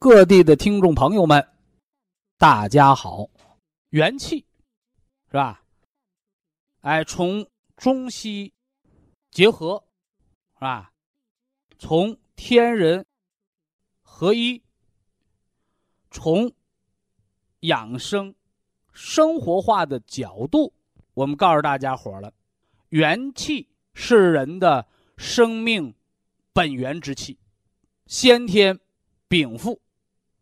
各地的听众朋友们，大家好！元气是吧？哎，从中西结合是吧？从天人合一，从养生生活化的角度，我们告诉大家伙了：元气是人的生命本源之气，先天禀赋。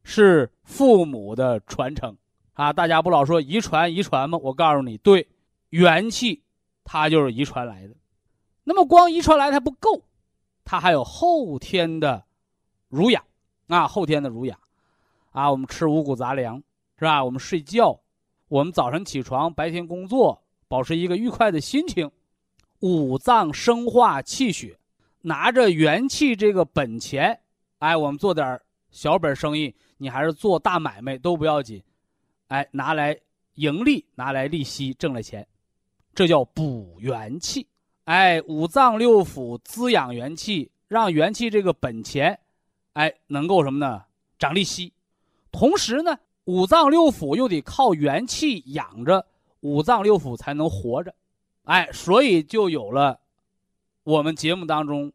是父母的传承啊！大家不老说遗传遗传吗？我告诉你，对，元气它就是遗传来的。那么光遗传来它不够，它还有后天的濡养啊，后天的濡养啊。我们吃五谷杂粮是吧？我们睡觉，我们早晨起床，白天工作，保持一个愉快的心情，五脏生化气血，拿着元气这个本钱，哎，我们做点小本生意。你还是做大买卖都不要紧，哎，拿来盈利，拿来利息，挣了钱，这叫补元气。哎，五脏六腑滋养元气，让元气这个本钱，哎，能够什么呢？长利息。同时呢，五脏六腑又得靠元气养着，五脏六腑才能活着。哎，所以就有了我们节目当中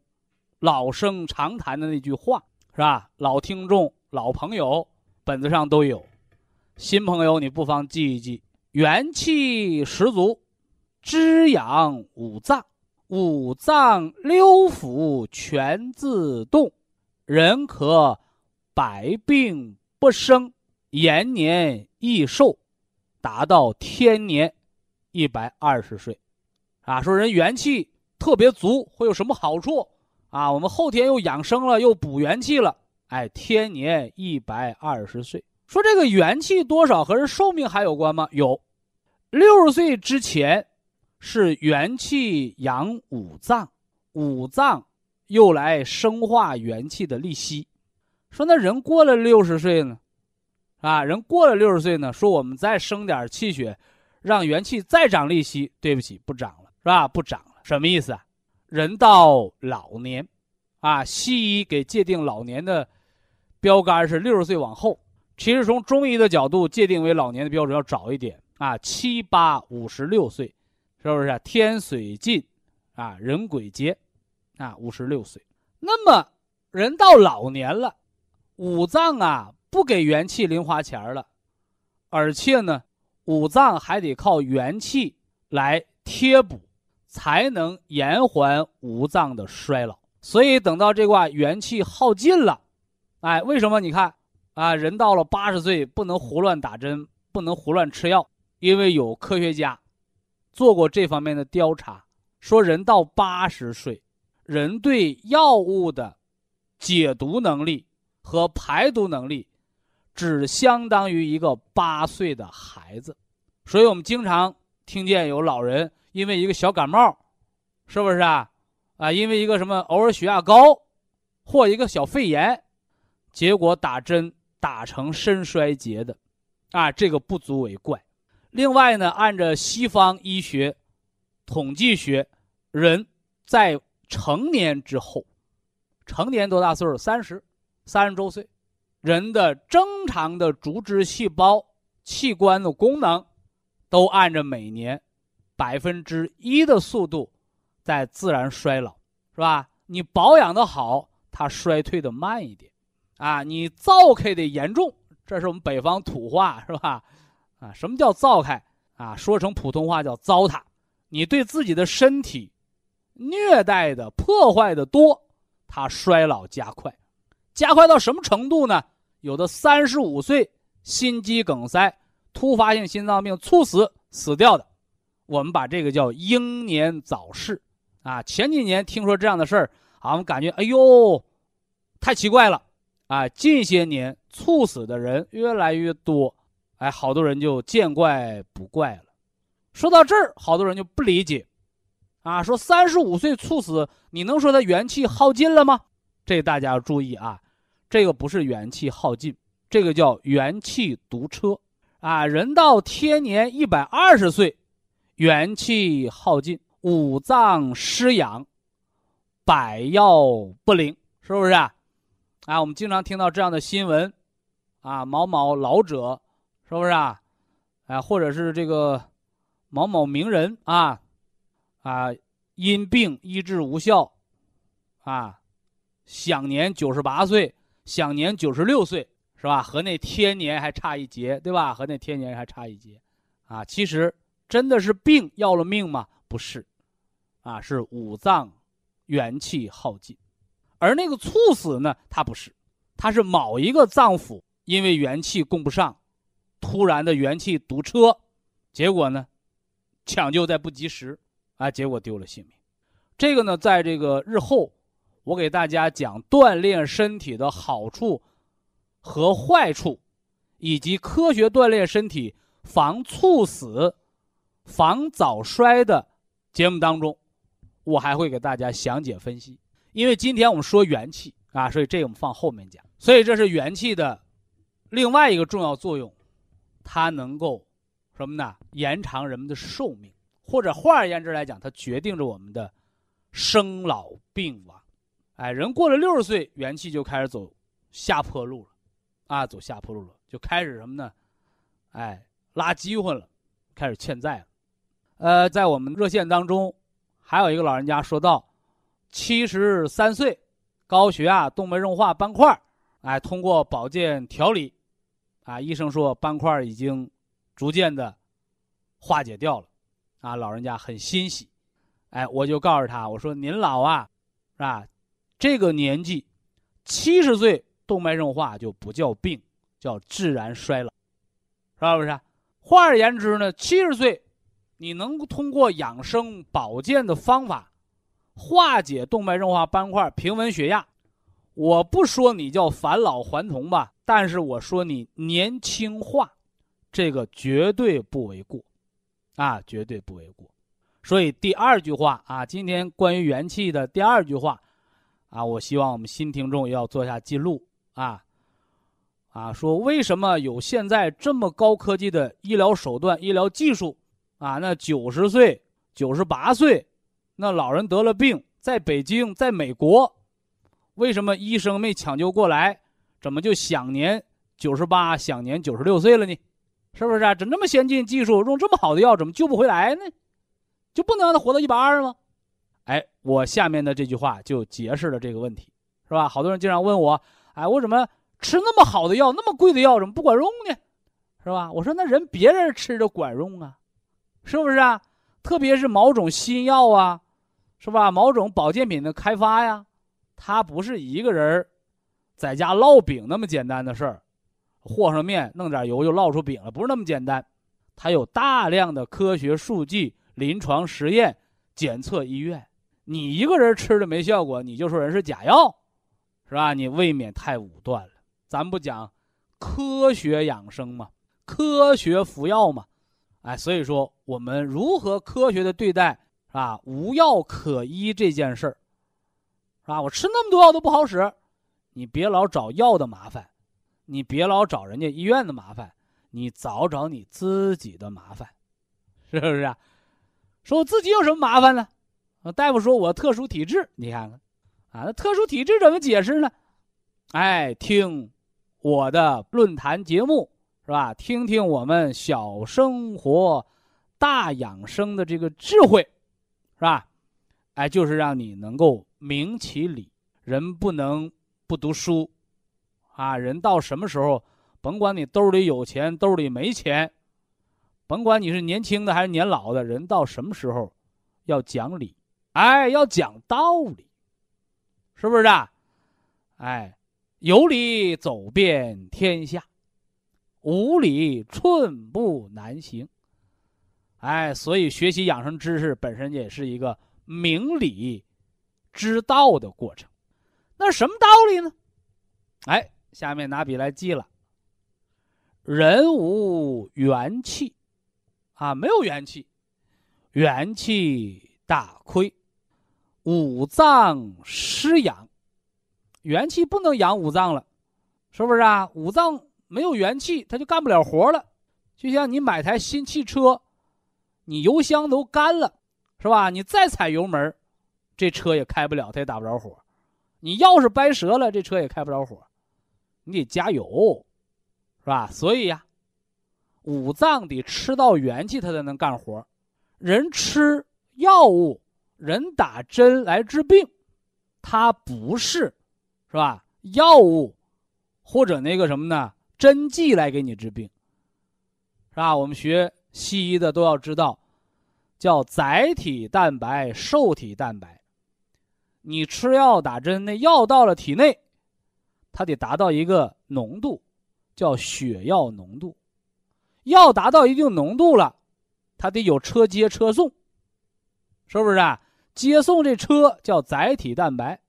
老生常谈的那句话，是吧？老听众。老朋友本子上都有，新朋友你不妨记一记：元气十足，滋养五脏，五脏六腑全自动，人可百病不生，延年益寿，达到天年一百二十岁。啊，说人元气特别足会有什么好处？啊，我们后天又养生了，又补元气了。哎，天年一百二十岁，说这个元气多少和人寿命还有关吗？有，六十岁之前是元气养五脏，五脏又来生化元气的利息。说那人过了六十岁呢，啊，人过了六十岁呢，说我们再生点气血，让元气再长利息，对不起，不长了，是吧？不长了，什么意思啊？人到老年，啊，西医给界定老年的。标杆是六十岁往后，其实从中医的角度界定为老年的标准要早一点啊，七八五十六岁，是不是？天水尽，啊，人鬼竭，啊，五十六岁。那么人到老年了，五脏啊不给元气零花钱了，而且呢，五脏还得靠元气来贴补，才能延缓五脏的衰老。所以等到这卦元气耗尽了。哎，为什么你看啊？人到了八十岁不能胡乱打针，不能胡乱吃药，因为有科学家做过这方面的调查，说人到八十岁，人对药物的解毒能力和排毒能力，只相当于一个八岁的孩子。所以我们经常听见有老人因为一个小感冒，是不是啊？啊，因为一个什么偶尔血压高，或一个小肺炎。结果打针打成肾衰竭的，啊，这个不足为怪。另外呢，按照西方医学统计学，人在成年之后，成年多大岁数？三十，三十周岁，人的正常的组织细胞器官的功能，都按照每年百分之一的速度在自然衰老，是吧？你保养的好，它衰退的慢一点。啊，你造开的严重，这是我们北方土话，是吧？啊，什么叫糟开？啊，说成普通话叫糟蹋。你对自己的身体虐待的、破坏的多，它衰老加快，加快到什么程度呢？有的三十五岁心肌梗塞、突发性心脏病猝死死掉的，我们把这个叫英年早逝。啊，前几年听说这样的事儿，啊，我们感觉哎呦，太奇怪了。啊，近些年猝死的人越来越多，哎，好多人就见怪不怪了。说到这儿，好多人就不理解，啊，说三十五岁猝死，你能说他元气耗尽了吗？这大家要注意啊，这个不是元气耗尽，这个叫元气堵车。啊，人到天年一百二十岁，元气耗尽，五脏失养，百药不灵，是不是啊？啊，我们经常听到这样的新闻，啊，某某老者，是不是啊？啊，或者是这个某某名人啊，啊，因病医治无效，啊，享年九十八岁，享年九十六岁，是吧？和那天年还差一截，对吧？和那天年还差一截，啊，其实真的是病要了命吗？不是，啊，是五脏元气耗尽。而那个猝死呢？它不是，它是某一个脏腑因为元气供不上，突然的元气堵车，结果呢，抢救在不及时，啊，结果丢了性命。这个呢，在这个日后，我给大家讲锻炼身体的好处和坏处，以及科学锻炼身体防猝死、防早衰的节目当中，我还会给大家详解分析。因为今天我们说元气啊，所以这个我们放后面讲。所以这是元气的另外一个重要作用，它能够什么呢？延长人们的寿命，或者换而言之来讲，它决定着我们的生老病亡。哎，人过了六十岁，元气就开始走下坡路了，啊，走下坡路了，就开始什么呢？哎，拉饥荒了，开始欠债了。呃，在我们热线当中，还有一个老人家说到。七十三岁，高血压、动脉硬化斑块哎，通过保健调理，啊，医生说斑块已经逐渐的化解掉了，啊，老人家很欣喜，哎，我就告诉他，我说您老啊，是吧？这个年纪，七十岁动脉硬化就不叫病，叫自然衰老，是不是？换而言之呢，七十岁，你能通过养生保健的方法。化解动脉硬化斑块，平稳血压。我不说你叫返老还童吧，但是我说你年轻化，这个绝对不为过，啊，绝对不为过。所以第二句话啊，今天关于元气的第二句话，啊，我希望我们新听众要做下记录啊，啊，说为什么有现在这么高科技的医疗手段、医疗技术啊？那九十岁、九十八岁。那老人得了病，在北京，在美国，为什么医生没抢救过来？怎么就享年九十八、享年九十六岁了呢？是不是啊？这那么先进技术，用这么好的药，怎么救不回来呢？就不能让他活到一百二吗？哎，我下面的这句话就解释了这个问题，是吧？好多人经常问我，哎，我怎么吃那么好的药，那么贵的药，怎么不管用呢？是吧？我说那人别人吃着管用啊，是不是啊？特别是某种新药啊，是吧？某种保健品的开发呀，它不是一个人在家烙饼那么简单的事儿，和上面弄点油就烙出饼了，不是那么简单。它有大量的科学数据、临床实验、检测医院。你一个人吃了没效果，你就说人是假药，是吧？你未免太武断了。咱不讲科学养生嘛，科学服药嘛。哎，所以说我们如何科学的对待啊？无药可医这件事儿，是吧？我吃那么多药都不好使，你别老找药的麻烦，你别老找人家医院的麻烦，你找找你自己的麻烦，是不是？啊说我自己有什么麻烦呢？大夫说我特殊体质，你看看，啊，那特殊体质怎么解释呢？哎，听我的论坛节目。是吧？听听我们小生活、大养生的这个智慧，是吧？哎，就是让你能够明其理。人不能不读书，啊，人到什么时候甭管你兜里有钱，兜里没钱，甭管你是年轻的还是年老的，人到什么时候，要讲理，哎，要讲道理，是不是啊？哎，有理走遍天下，无理寸步难行。哎，所以学习养生知识本身也是一个明理、知道的过程。那什么道理呢？哎，下面拿笔来记了。人无元气，啊，没有元气，元气大亏，五脏失养，元气不能养五脏了，是不是啊？五脏没有元气，他就干不了活了。就像你买台新汽车。你油箱都干了，是吧？你再踩油门，这车也开不了，它也打不着火。你钥匙掰折了，这车也开不着火。你得加油，是吧？所以呀，五脏得吃到元气，它才能干活。人吃药物，人打针来治病，它不是，是吧？药物或者那个什么呢？针剂来给你治病，是吧？我们学。西医的都要知道，叫载体蛋白、受体蛋白。你吃药打针，那药到了体内，它得达到一个浓度，叫血药浓度。药达到一定浓度了，它得有车接车送，是不是啊？接送这车叫载体蛋白。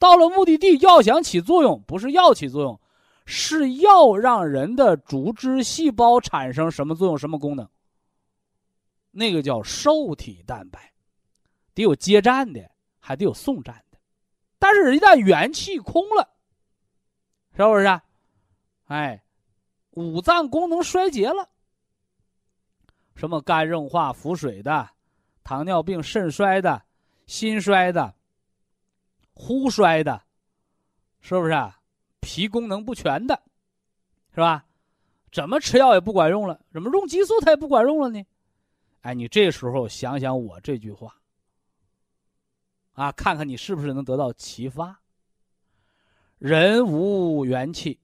到了目的地，药想起作用，不是药起作用。是要让人的组织细胞产生什么作用、什么功能？那个叫受体蛋白，得有接站的，还得有送站的。但是，一旦元气空了，是不是？啊？哎，五脏功能衰竭了，什么肝硬化、腹水的，糖尿病、肾衰的，心衰的，呼衰的，是不是？啊？脾功能不全的，是吧？怎么吃药也不管用了，怎么用激素它也不管用了呢？哎，你这时候想想我这句话，啊，看看你是不是能得到启发。人无元气，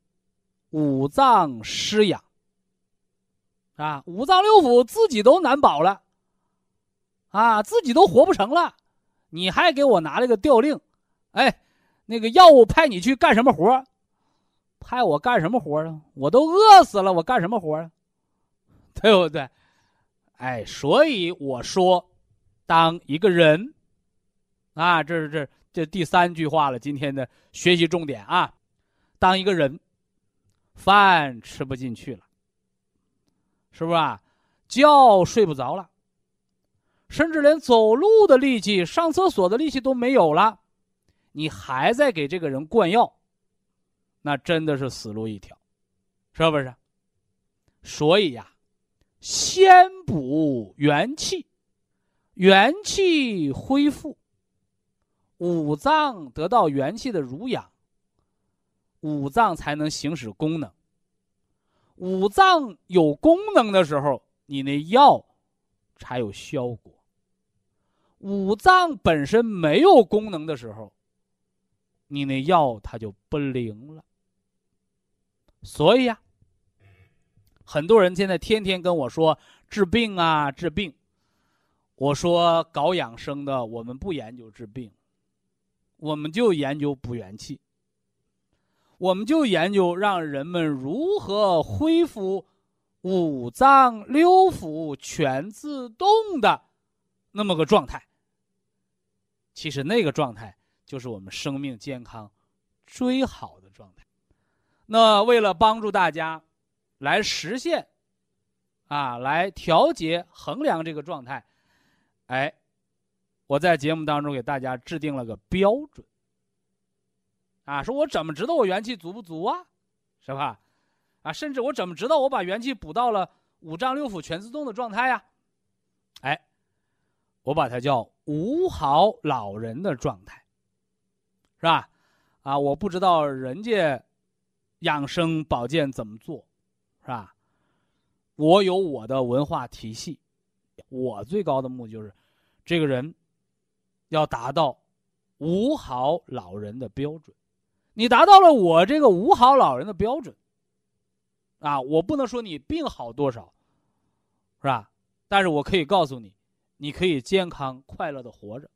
五脏失养，啊，五脏六腑自己都难保了，啊，自己都活不成了，你还给我拿了个调令，哎，那个药物派你去干什么活？派我干什么活啊？我都饿死了，我干什么活啊？对不对？哎，所以我说，当一个人，啊，这是这这第三句话了。今天的学习重点啊，当一个人饭吃不进去了，是不是啊？觉睡不着了，甚至连走路的力气、上厕所的力气都没有了，你还在给这个人灌药。那真的是死路一条，是不是？所以呀，先补元气，元气恢复，五脏得到元气的濡养，五脏才能行使功能。五脏有功能的时候，你那药才有效果。五脏本身没有功能的时候，你那药它就不灵了。所以呀，很多人现在天天跟我说治病啊治病，我说搞养生的我们不研究治病，我们就研究补元气，我们就研究让人们如何恢复五脏六腑全自动的那么个状态。其实那个状态就是我们生命健康最好的状态。那为了帮助大家来实现啊，来调节、衡量这个状态，哎，我在节目当中给大家制定了个标准啊，说我怎么知道我元气足不足啊，是吧？啊，甚至我怎么知道我把元气补到了五脏六腑全自动的状态呀？哎，我把它叫五好老人的状态，是吧？啊，我不知道人家。养生保健怎么做，是吧？我有我的文化体系，我最高的目的就是，这个人要达到五好老人的标准。你达到了我这个五好老人的标准，啊，我不能说你病好多少，是吧？但是我可以告诉你，你可以健康快乐的活着，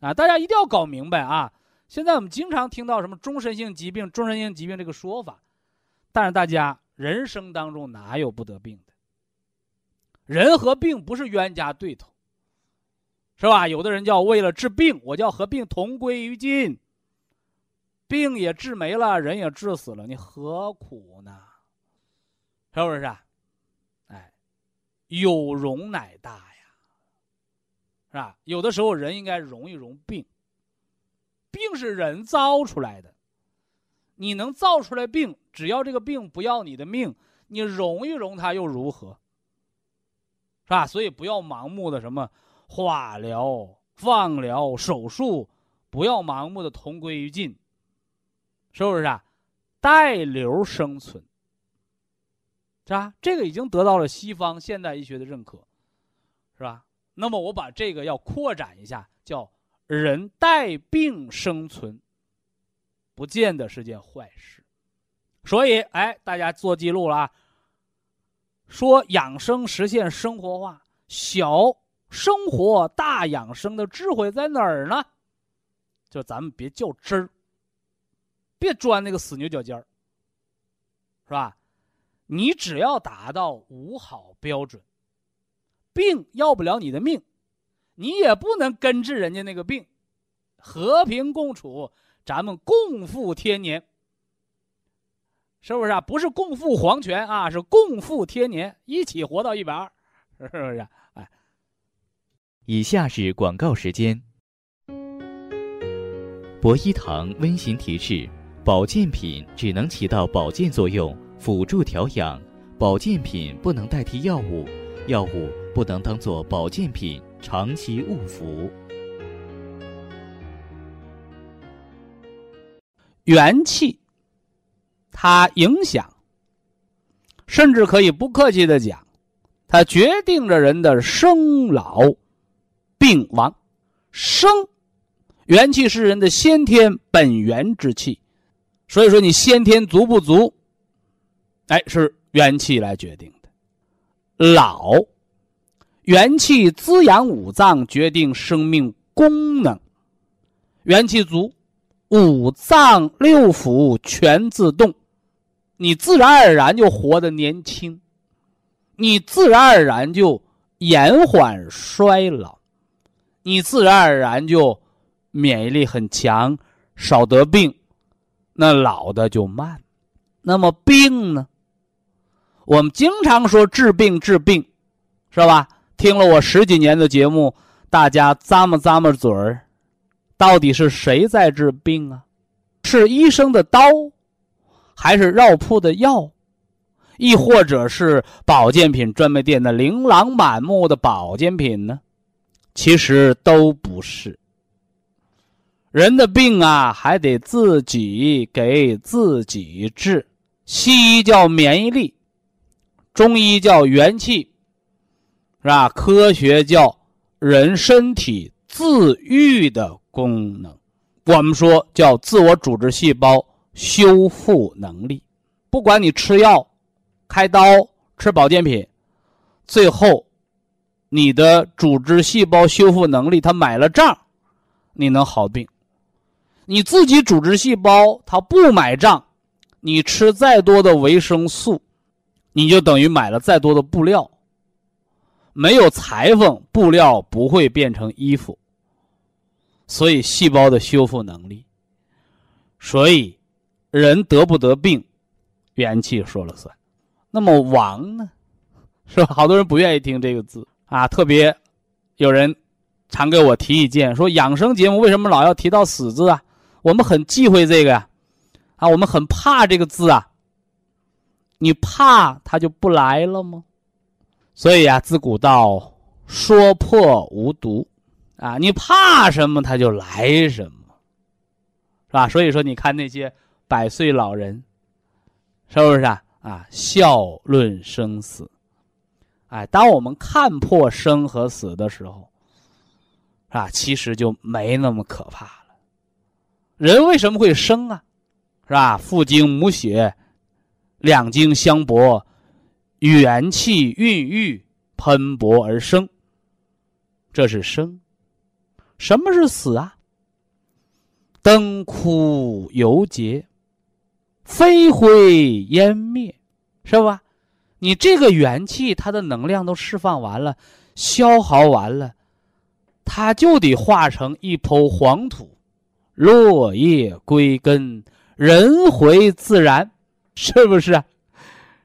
啊，大家一定要搞明白啊！现在我们经常听到什么终身性疾病、终身性疾病这个说法，但是大家人生当中哪有不得病的？人和病不是冤家对头，是吧？有的人叫为了治病，我叫和病同归于尽，病也治没了，人也治死了，你何苦呢？是不是？啊哎，有容乃大呀，是吧？有的时候人应该容一容病。病是人造出来的，你能造出来病，只要这个病不要你的命，你容一容它又如何？是吧？所以不要盲目的什么化疗、放疗、手术，不要盲目的同归于尽，是不是啊？带瘤生存。是吧？这个已经得到了西方现代医学的认可，是吧？那么我把这个要扩展一下，叫人带病生存，不见得是件坏事。所以，哎，大家做记录了啊。说养生实现生活化，小生活大养生的智慧在哪儿呢？就咱们别较真儿，别钻那个死牛角尖儿，是吧？你只要达到五好标准，病要不了你的命，你也不能根治人家那个病，和平共处，咱们共赴天年，是不是啊？不是共赴黄泉啊，是共赴天年，一起活到一百二，是不是？哎，以下是广告时间。博一堂温馨提示：保健品只能起到保健作用。辅助调养，保健品不能代替药物，药物不能当做保健品长期误服。元气，它影响，甚至可以不客气的讲，它决定着人的生老病亡。生，元气是人的先天本源之气，所以说你先天足不足。哎，是元气来决定的。老，元气滋养五脏，决定生命功能。元气足，五脏六腑全自动，你自然而然就活得年轻，你自然而然就延缓衰老，你自然而然就免疫力很强，少得病，那老的就慢。那么病呢？我们经常说治病治病，是吧？听了我十几年的节目，大家咂摸咂摸嘴儿，到底是谁在治病啊？是医生的刀，还是药铺的药，亦或者是保健品专卖店的琳琅满目的保健品呢？其实都不是。人的病啊，还得自己给自己治。西医叫免疫力。中医叫元气，是吧？科学叫人身体自愈的功能，我们说叫自我组织细胞修复能力。不管你吃药、开刀、吃保健品，最后你的组织细胞修复能力它买了账，你能好病。你自己组织细胞它不买账，你吃再多的维生素。你就等于买了再多的布料，没有裁缝，布料不会变成衣服。所以细胞的修复能力，所以人得不得病，元气说了算。那么亡呢？是吧？好多人不愿意听这个字啊，特别有人常给我提意见，说养生节目为什么老要提到死字啊？我们很忌讳这个呀，啊，我们很怕这个字啊。你怕他就不来了吗？所以啊，自古道说破无毒，啊，你怕什么他就来什么，是吧？所以说，你看那些百岁老人，是不是啊？啊，笑论生死，哎，当我们看破生和死的时候，啊，其实就没那么可怕了。人为什么会生啊？是吧？父精母血。两经相搏，元气孕育，喷薄而生。这是生。什么是死啊？灯枯油竭，飞灰烟灭，是吧？你这个元气，它的能量都释放完了，消耗完了，它就得化成一抔黄土，落叶归根，人回自然，是不是啊？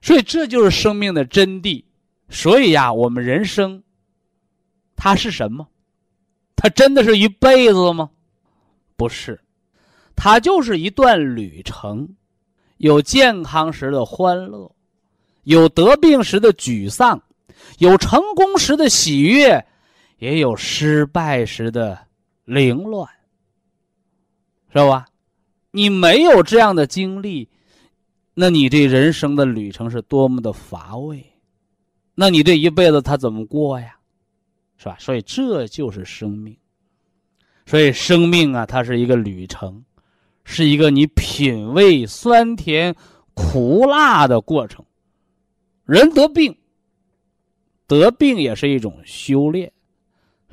所以这就是生命的真谛。所以呀，我们人生，它是什么？它真的是一辈子吗？不是，它就是一段旅程，有健康时的欢乐。有得病时的沮丧，有成功时的喜悦，也有失败时的凌乱，是吧？你没有这样的经历，那你这人生的旅程是多么的乏味，那你这一辈子他怎么过呀？是吧？所以这就是生命。所以生命啊，它是一个旅程，是一个你品味酸甜苦辣的过程。人得病，得病也是一种修炼，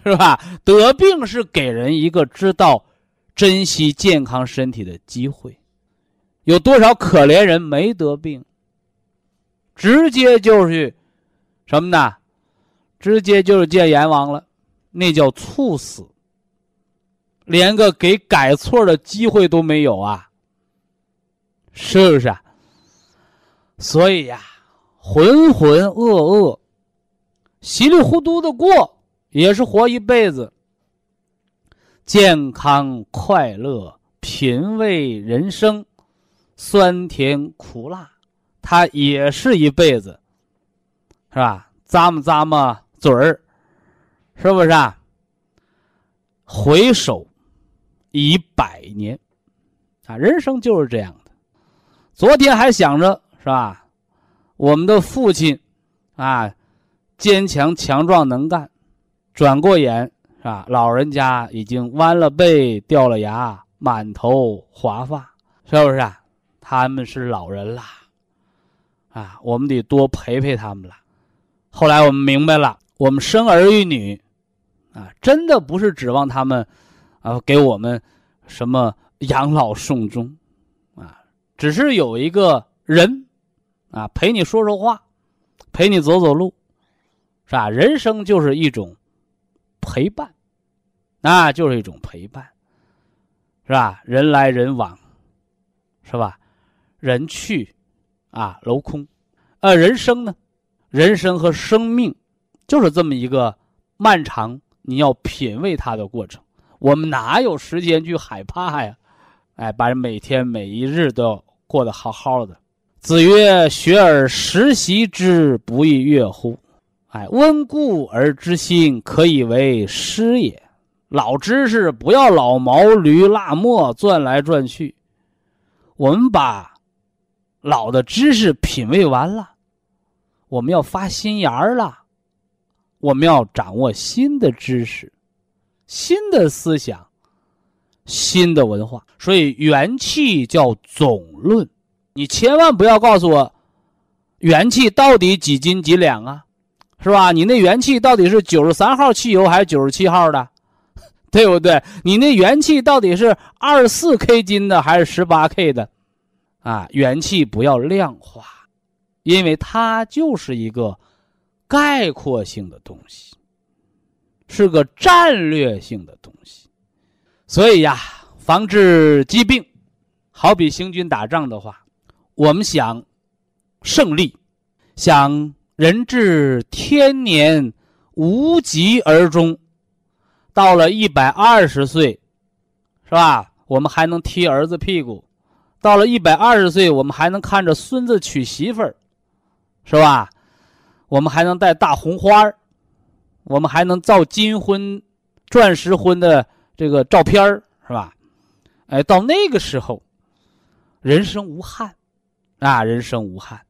是吧？得病是给人一个知道珍惜健康身体的机会。有多少可怜人没得病，直接就是什么呢？直接就是见阎王了，那叫猝死，连个给改错的机会都没有啊！是不是？所以呀。浑浑噩噩，稀里糊涂的过，也是活一辈子。健康快乐，品味人生，酸甜苦辣，他也是一辈子，是吧？咂摸咂摸嘴儿，是不是啊？回首已百年，啊，人生就是这样的。昨天还想着，是吧？我们的父亲，啊，坚强强壮能干，转过眼是吧？老人家已经弯了背、掉了牙、满头华发，是不是？啊？他们是老人啦，啊，我们得多陪陪他们了。后来我们明白了，我们生儿育女，啊，真的不是指望他们，啊，给我们什么养老送终，啊，只是有一个人。啊，陪你说说话，陪你走走路，是吧？人生就是一种陪伴，那就是一种陪伴，是吧？人来人往，是吧？人去，啊，楼空，呃，人生呢？人生和生命就是这么一个漫长，你要品味它的过程。我们哪有时间去害怕呀？哎，把每天每一日都要过得好好的。子曰：“学而时习之，不亦说乎？哎，温故而知新，可以为师也。老知识不要老毛驴辣磨转来转去，我们把老的知识品味完了，我们要发新芽儿了，我们要掌握新的知识、新的思想、新的文化。所以元气叫总论。”你千万不要告诉我，元气到底几斤几两啊，是吧？你那元气到底是九十三号汽油还是九十七号的，对不对？你那元气到底是二十四 K 金的还是十八 K 的？啊，元气不要量化，因为它就是一个概括性的东西，是个战略性的东西。所以呀，防治疾病，好比行军打仗的话。我们想胜利，想人至天年无疾而终，到了一百二十岁，是吧？我们还能踢儿子屁股，到了一百二十岁，我们还能看着孙子娶媳妇儿，是吧？我们还能戴大红花儿，我们还能照金婚、钻石婚的这个照片儿，是吧？哎，到那个时候，人生无憾。啊，人生无憾，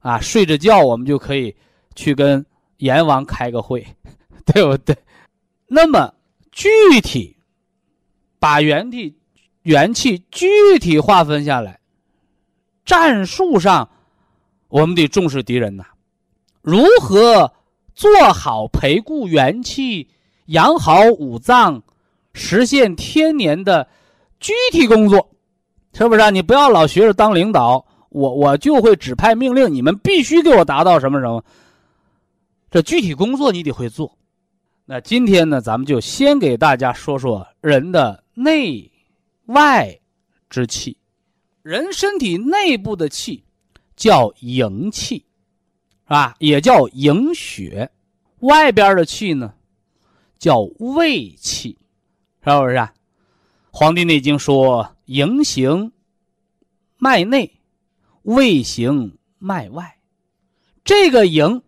啊，睡着觉我们就可以去跟阎王开个会，对不对？那么具体把原地、元气具体划分下来，战术上我们得重视敌人呐。如何做好培固元气、养好五脏、实现天年的具体工作？是不是啊？你不要老学着当领导，我我就会指派命令，你们必须给我达到什么什么。这具体工作你得会做。那今天呢，咱们就先给大家说说人的内外之气。人身体内部的气叫营气，是吧？也叫营血。外边的气呢，叫卫气，是不是啊？《黄帝内经》说：“营行脉内，卫行脉外。”这个营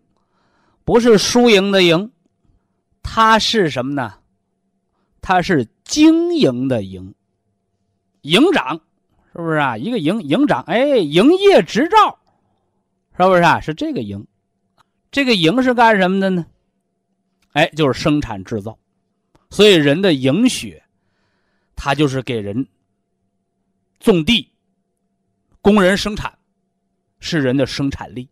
不是输赢的赢，它是什么呢？它是经营的营，营长。是不是啊？一个营营长，哎，营业执照，是不是啊？是这个营，这个营是干什么的呢？哎，就是生产制造。所以人的营血，它就是给人种地，工人生产，是人的生产力，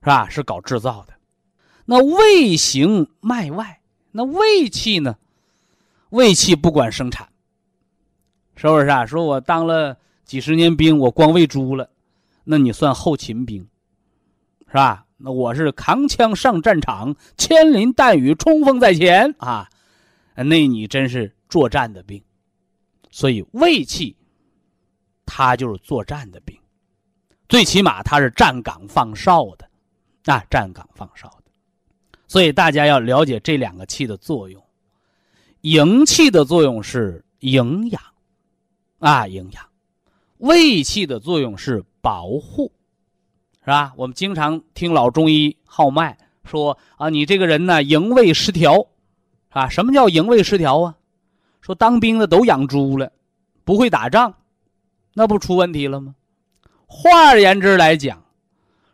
是吧？是搞制造的。那胃行脉外，那胃气呢？胃气不管生产，是不是啊？说我当了。几十年兵，我光喂猪了，那你算后勤兵，是吧？那我是扛枪上战场，枪林弹雨，冲锋在前啊！那你真是作战的兵，所以卫气，他就是作战的兵，最起码他是站岗放哨的，啊，站岗放哨的。所以大家要了解这两个气的作用，营气的作用是营养，啊，营养。胃气的作用是保护，是吧？我们经常听老中医号脉说啊，你这个人呢，营卫失调，啊，什么叫营卫失调啊？说当兵的都养猪了，不会打仗，那不出问题了吗？换而言之来讲，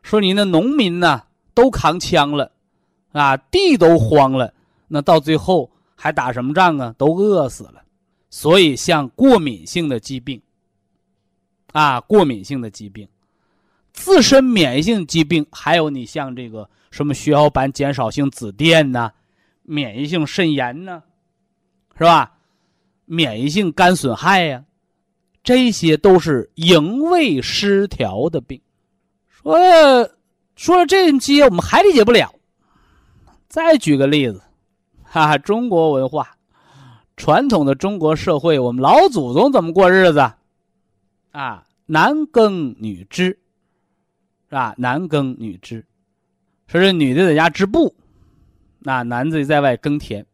说你那农民呢都扛枪了，啊，地都荒了，那到最后还打什么仗啊？都饿死了。所以像过敏性的疾病。啊，过敏性的疾病，自身免疫性疾病，还有你像这个什么血小板减少性紫癜呐，免疫性肾炎呐，是吧？免疫性肝损害呀，这些都是营卫失调的病。说说了这些，我们还理解不了。再举个例子，哈哈，中国文化，传统的中国社会，我们老祖宗怎么过日子？啊，男耕女织，是吧？男耕女织，说是女的在家织布，那男的在外耕田，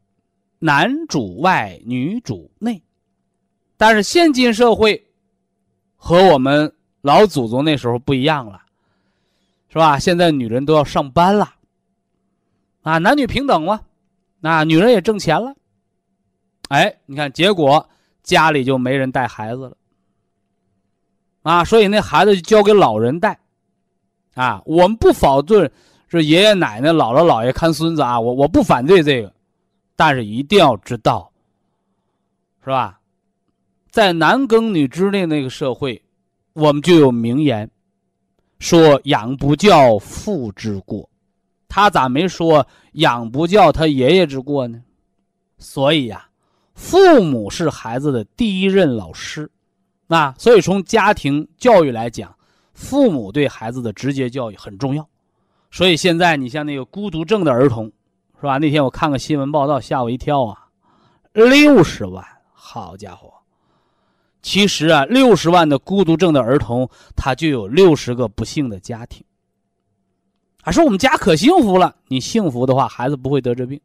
男主外，女主内。但是现今社会和我们老祖宗那时候不一样了，是吧？现在女人都要上班了，啊，男女平等了，那女人也挣钱了，哎，你看，结果家里就没人带孩子了。啊，所以那孩子就交给老人带，啊，我们不否定是爷爷奶奶、姥姥姥爷看孙子啊，我我不反对这个，但是一定要知道，是吧？在男耕女织的那个社会，我们就有名言，说养不教，父之过，他咋没说养不教他爷爷之过呢？所以呀，父母是孩子的第一任老师。那所以从家庭教育来讲，父母对孩子的直接教育很重要。所以现在你像那个孤独症的儿童，是吧？那天我看个新闻报道，吓我一跳啊！六十万，好家伙！其实啊，六十万的孤独症的儿童，他就有六十个不幸的家庭。还说我们家可幸福了，你幸福的话，孩子不会得这病，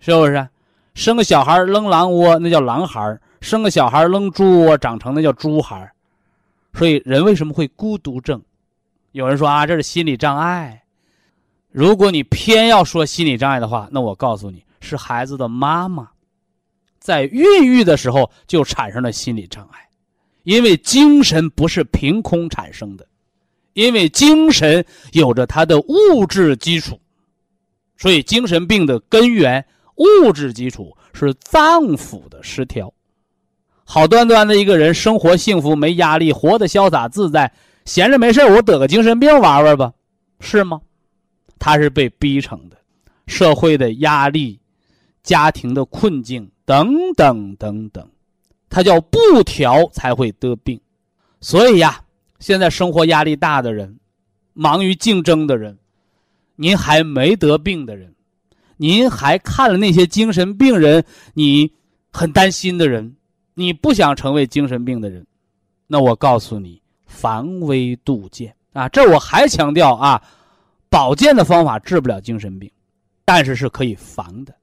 是不是？生个小孩扔狼窝，那叫狼孩生个小孩扔猪窝长成那叫猪孩所以人为什么会孤独症？有人说啊，这是心理障碍。如果你偏要说心理障碍的话，那我告诉你是孩子的妈妈在孕育的时候就产生了心理障碍，因为精神不是凭空产生的，因为精神有着它的物质基础，所以精神病的根源物质基础是脏腑的失调。好端端的一个人，生活幸福，没压力，活得潇洒自在，闲着没事我得个精神病玩玩吧，是吗？他是被逼成的，社会的压力、家庭的困境等等等等，他叫不调才会得病。所以呀，现在生活压力大的人，忙于竞争的人，您还没得病的人，您还看了那些精神病人，你很担心的人，你不想成为精神病的人，那我告诉你，防微杜渐啊！这我还强调啊。保健的方法治不了精神病，但是是可以防的。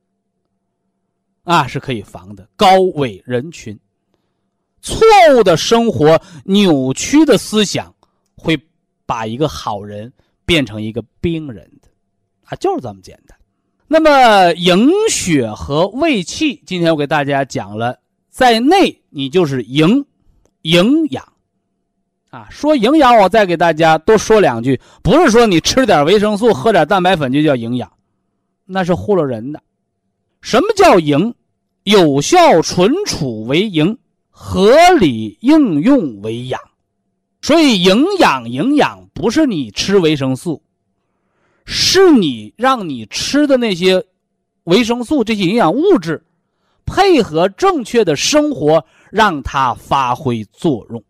啊，是可以防的。高危人群，错误的生活、扭曲的思想，会把一个好人变成一个病人的，啊，就是这么简单。那么营血和胃气，今天我给大家讲了，在内你就是营，营养。啊，说营养，我再给大家多说两句，不是说你吃点维生素、喝点蛋白粉就叫营养，那是糊弄人的。什么叫营？有效存储为营，合理应用为养。所以营养营养不是你吃维生素，是你让你吃的那些维生素这些营养物质，配合正确的生活，让它发挥作用。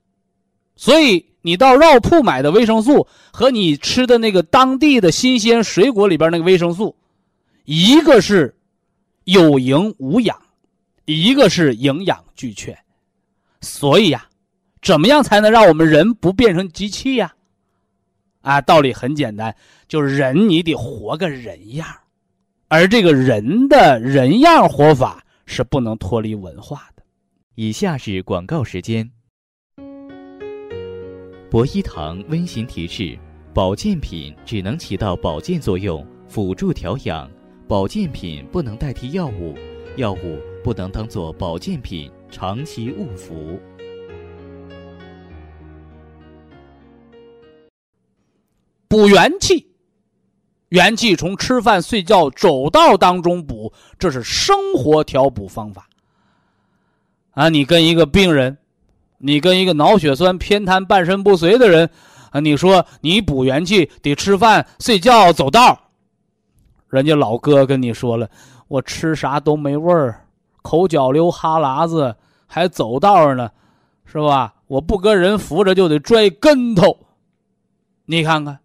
所以，你到药铺买的维生素和你吃的那个当地的新鲜水果里边那个维生素，一个是有营无养，一个是营养俱全。所以呀，怎么样才能让我们人不变成机器呀？啊道理很简单，就是人你得活个人样而这个人的人样活法是不能脱离文化的。以下是广告时间。博一堂温馨提示：保健品只能起到保健作用，辅助调养；保健品不能代替药物，药物不能当做保健品长期误服。补元气，元气从吃饭、睡觉、走道当中补，这是生活调补方法。啊，你跟一个病人。你跟一个脑血栓偏瘫、半身不遂的人，啊，你说你补元气得吃饭、睡觉、走道人家老哥跟你说了，我吃啥都没味儿，口角流哈喇子，还走道呢，是吧？我不跟人扶着就得摔跟头，你看看，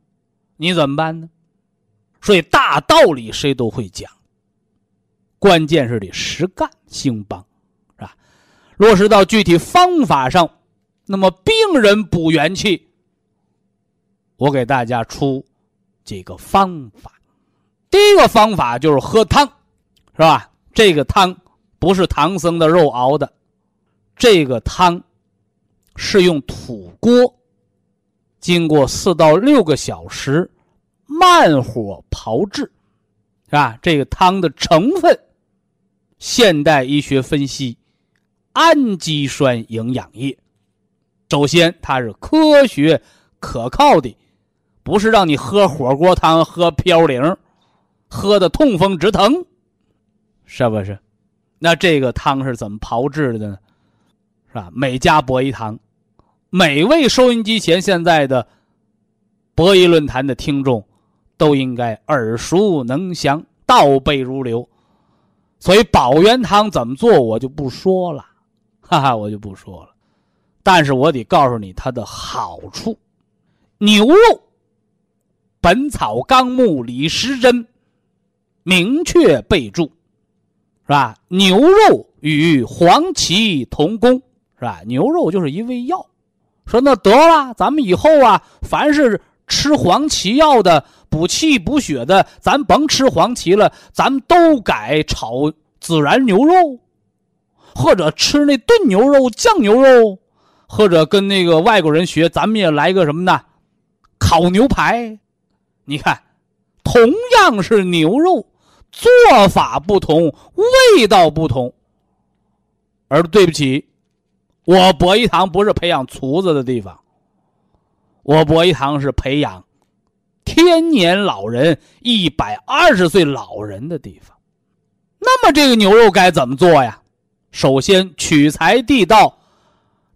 你怎么办呢？所以大道理谁都会讲，关键是得实干兴邦。是吧落实到具体方法上，那么病人补元气，我给大家出几个方法。第一个方法就是喝汤，是吧？这个汤不是唐僧的肉熬的，这个汤是用土锅经过四到六个小时慢火炮制，是吧？这个汤的成分，现代医学分析。氨基酸营养液，首先它是科学可靠的，不是让你喝火锅汤、喝飘零，喝的痛风直疼，是不是？那这个汤是怎么炮制的呢？是吧？每家博一堂，每位收音机前现在的博弈论坛的听众，都应该耳熟能详、倒背如流。所以保元汤怎么做，我就不说了。哈哈，我就不说了，但是我得告诉你它的好处。牛肉，《本草纲目》李时珍明确备注，是吧？牛肉与黄芪同功，是吧？牛肉就是一味药。说那得了，咱们以后啊，凡是吃黄芪药的、补气补血的，咱甭吃黄芪了，咱们都改炒孜然牛肉。或者吃那炖牛肉、酱牛肉，或者跟那个外国人学，咱们也来个什么呢？烤牛排。你看，同样是牛肉，做法不同，味道不同。而对不起，我博一堂不是培养厨子的地方，我博一堂是培养天年老人、一百二十岁老人的地方。那么这个牛肉该怎么做呀？首先，取材地道，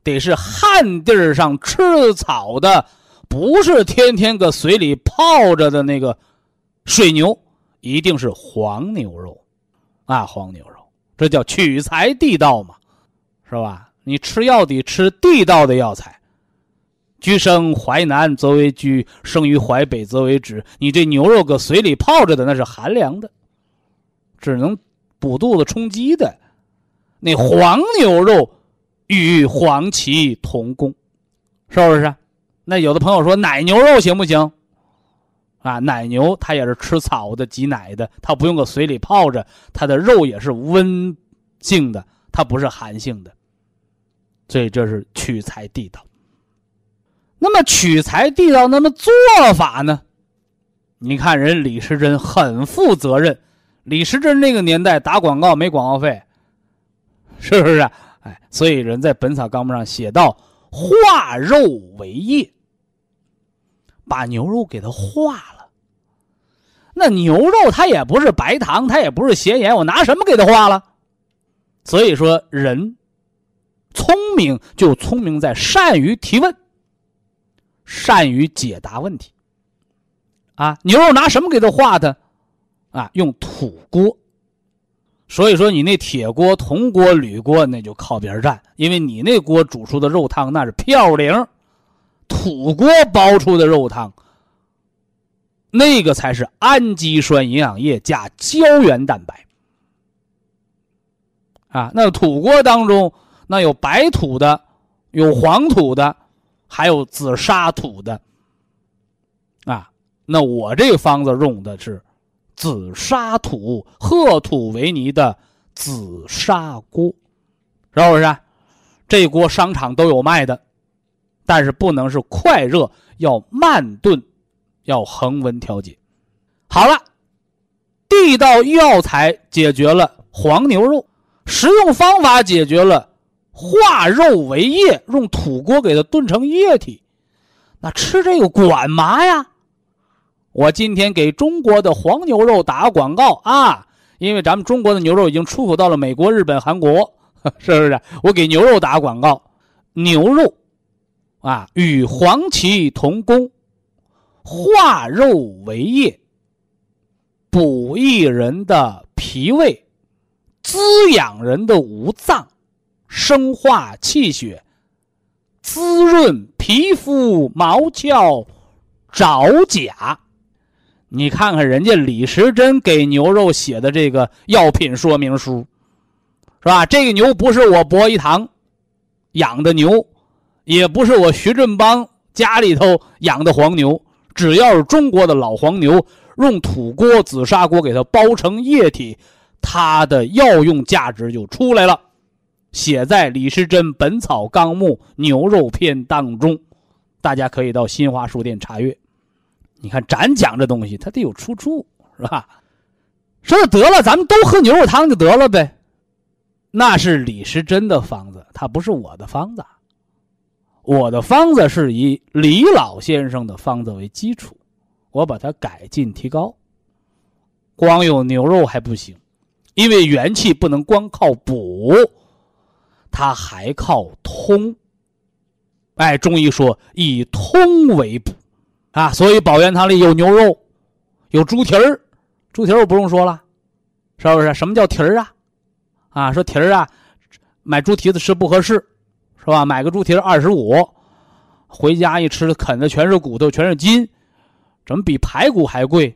得是旱地儿上吃草的、不是天天搁水里泡着的那个水牛，一定是黄牛肉，啊，黄牛肉，这叫取材地道嘛，是吧？你吃药得吃地道的药材。居生淮南则为居，生于淮北则为枳。你这牛肉搁水里泡着的，那是寒凉的，只能补肚子充饥的。那黄牛肉与黄芪同功，是不是？那有的朋友说奶牛肉行不行？啊，奶牛它也是吃草的、挤奶的，它不用搁水里泡着，它的肉也是温性的，它不是寒性的。所以这是取材地道。那么取材地道，那么做法呢？你看人李时珍很负责任。李时珍那个年代打广告没广告费，是不是？哎，所以人在《本草纲目》上写到：化肉为液，把牛肉给它化了。那牛肉它也不是白糖，它也不是咸盐，我拿什么给它化了？所以说，人聪明就聪明在善于提问。善于解答问题，啊，牛肉拿什么给它化的？啊，用土锅。所以说，你那铁锅、铜锅、铝锅那就靠边站，因为你那锅煮出的肉汤那是嘌呤，土锅煲出的肉汤，那个才是氨基酸营养液加胶原蛋白。啊，那土锅当中那有白土的，有黄土的。还有紫砂土的，啊，那我这个方子用的是紫砂土褐土为泥的紫砂锅，是不是？这锅商场都有卖的，但是不能是快热，要慢炖，要恒温调节。好了，地道药材解决了黄牛肉，食用方法解决了。化肉为液，用土锅给它炖成液体，那吃这个管嘛呀？我今天给中国的黄牛肉打广告啊，因为咱们中国的牛肉已经出口到了美国、日本、韩国，是不是？我给牛肉打广告，牛肉啊，与黄芪同功，化肉为液，补益人的脾胃，滋养人的五脏。生化气血，滋润皮肤毛窍，爪甲。你看看人家李时珍给牛肉写的这个药品说明书，是吧？这个牛不是我博一堂养的牛，也不是我徐振邦家里头养的黄牛，只要是中国的老黄牛，用土锅、紫砂锅给它煲成液体，它的药用价值就出来了。写在李时珍《本草纲目牛肉篇》当中，大家可以到新华书店查阅。你看，咱讲这东西，它得有出处，是吧？说得了，咱们都喝牛肉汤就得了呗。那是李时珍的方子，它不是我的方子。我的方子是以李老先生的方子为基础，我把它改进提高。光有牛肉还不行，因为元气不能光靠补。它还靠通，哎，中医说以通为补，啊，所以保元汤里有牛肉，有猪蹄儿，猪蹄儿我不用说了，是不是？什么叫蹄儿啊？啊，说蹄儿啊，买猪蹄子吃不合适，是吧？买个猪蹄儿二十五，回家一吃，啃的全是骨头，全是筋，怎么比排骨还贵？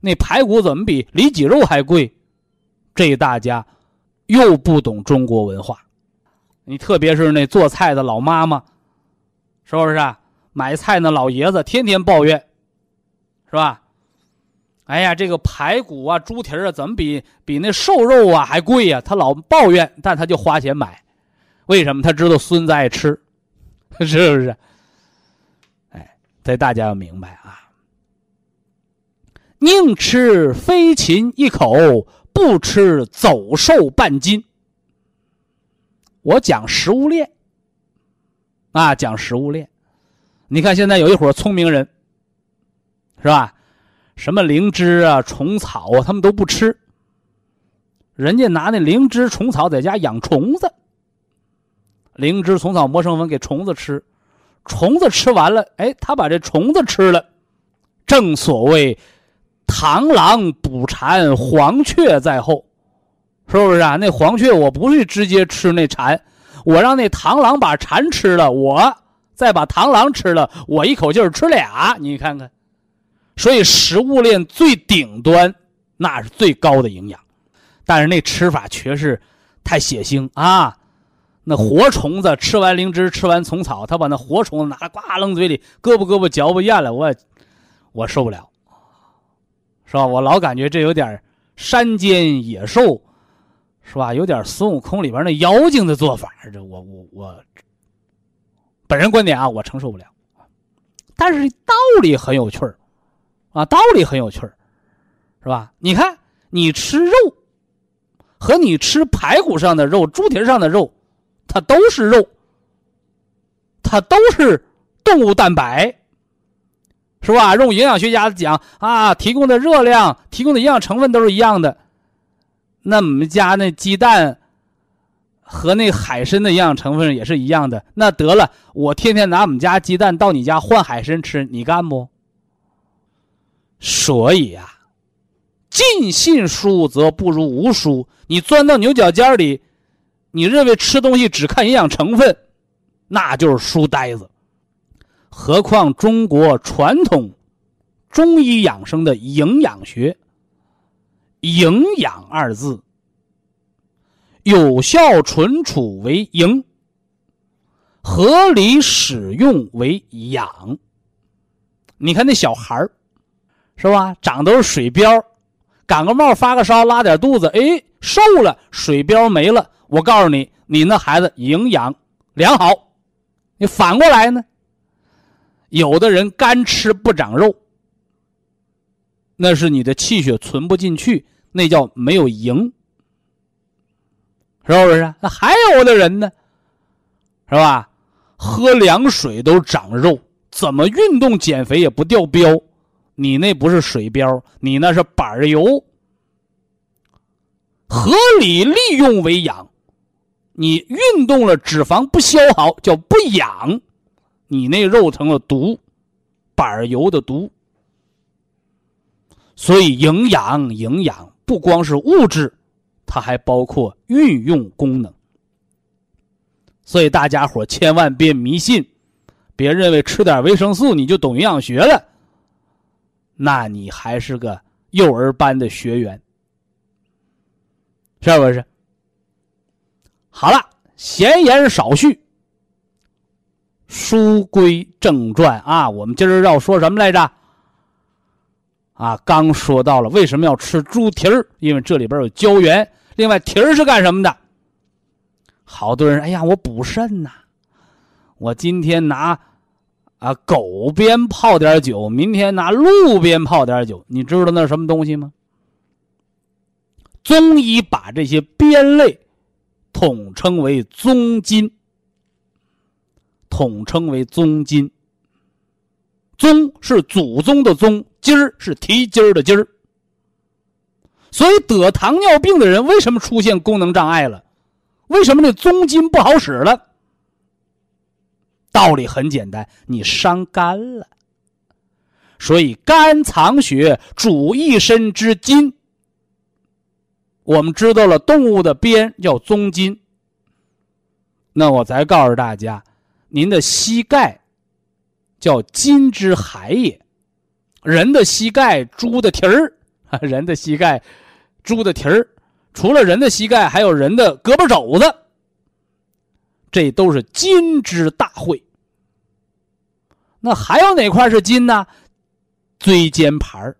那排骨怎么比里脊肉还贵？这大家又不懂中国文化。你特别是那做菜的老妈妈，是不是啊？买菜那老爷子天天抱怨，是吧？哎呀，这个排骨啊、猪蹄啊，怎么比比那瘦肉啊还贵呀？他老抱怨，但他就花钱买，为什么？他知道孙子爱吃，是不是？哎，这大家要明白啊！宁吃飞禽一口，不吃走兽半斤。我讲食物链，啊，讲食物链。你看现在有一伙聪明人，是吧？什么灵芝啊、虫草啊，他们都不吃。人家拿那灵芝、虫草在家养虫子，灵芝、虫草磨成粉给虫子吃，虫子吃完了，哎，他把这虫子吃了。正所谓，螳螂捕蝉，黄雀在后，是不是啊？那黄雀我不是直接吃那蝉，我让那螳螂把蝉吃了，我再把螳螂吃了，我一口气吃俩，你看看。所以食物链最顶端，那是最高的营养，但是那吃法却是太血腥啊！那活虫子吃完灵芝，吃完虫草，他把那活虫子拿来呱扔嘴里，胳膊胳膊嚼不咽了，我我受不了，是吧？我老感觉这有点山间野兽，是吧？有点孙悟空里边那妖精的做法，这我我我本人观点啊，我承受不了。但是道理很有趣儿。啊，道理很有趣儿，是吧？你看，你吃肉，和你吃排骨上的肉、猪蹄上的肉，它都是肉，它都是动物蛋白，是吧？用营养学家讲啊，提供的热量、提供的营养成分都是一样的。那我们家那鸡蛋和那海参的营养成分也是一样的。那得了，我天天拿我们家鸡蛋到你家换海参吃，你干不？所以呀，尽信书则不如无书。你钻到牛角尖里，你认为吃东西只看营养成分，那就是书呆子。何况中国传统中医养生的营养学，营养二字，有效存储为营，合理使用为养。你看那小孩儿。是吧？长都是水膘，感个冒发个烧拉点肚子，哎，瘦了，水膘没了。我告诉你，你那孩子营养良好。你反过来呢？有的人干吃不长肉，那是你的气血存不进去，那叫没有营，是不是？那还有的人呢，是吧？喝凉水都长肉，怎么运动减肥也不掉膘。你那不是水膘，你那是板油。合理利用为养，你运动了脂肪不消耗叫不养，你那肉成了毒，板油的毒。所以营养营养不光是物质，它还包括运用功能。所以大家伙千万别迷信，别认为吃点维生素你就懂营养学了。那你还是个幼儿班的学员，是不是？好了，闲言少叙，书归正传啊。我们今儿要说什么来着？啊，刚说到了为什么要吃猪蹄儿，因为这里边有胶原。另外，蹄儿是干什么的？好多人，哎呀，我补肾呐，我今天拿。啊，狗鞭泡点酒，明天拿鹿鞭泡点酒，你知道那是什么东西吗？中医把这些鞭类统称为宗筋，统称为宗筋。宗是祖宗的宗，筋儿是提筋儿的筋儿。所以得糖尿病的人为什么出现功能障碍了？为什么那宗筋不好使了？道理很简单，你伤肝了，所以肝藏血，主一身之筋。我们知道了动物的鞭叫宗筋，那我再告诉大家，您的膝盖叫筋之海也，人的膝盖猪的蹄儿，人的膝盖猪的蹄儿，除了人的膝盖，还有人的胳膊肘子。这都是筋之大会。那还有哪块是筋呢？椎间盘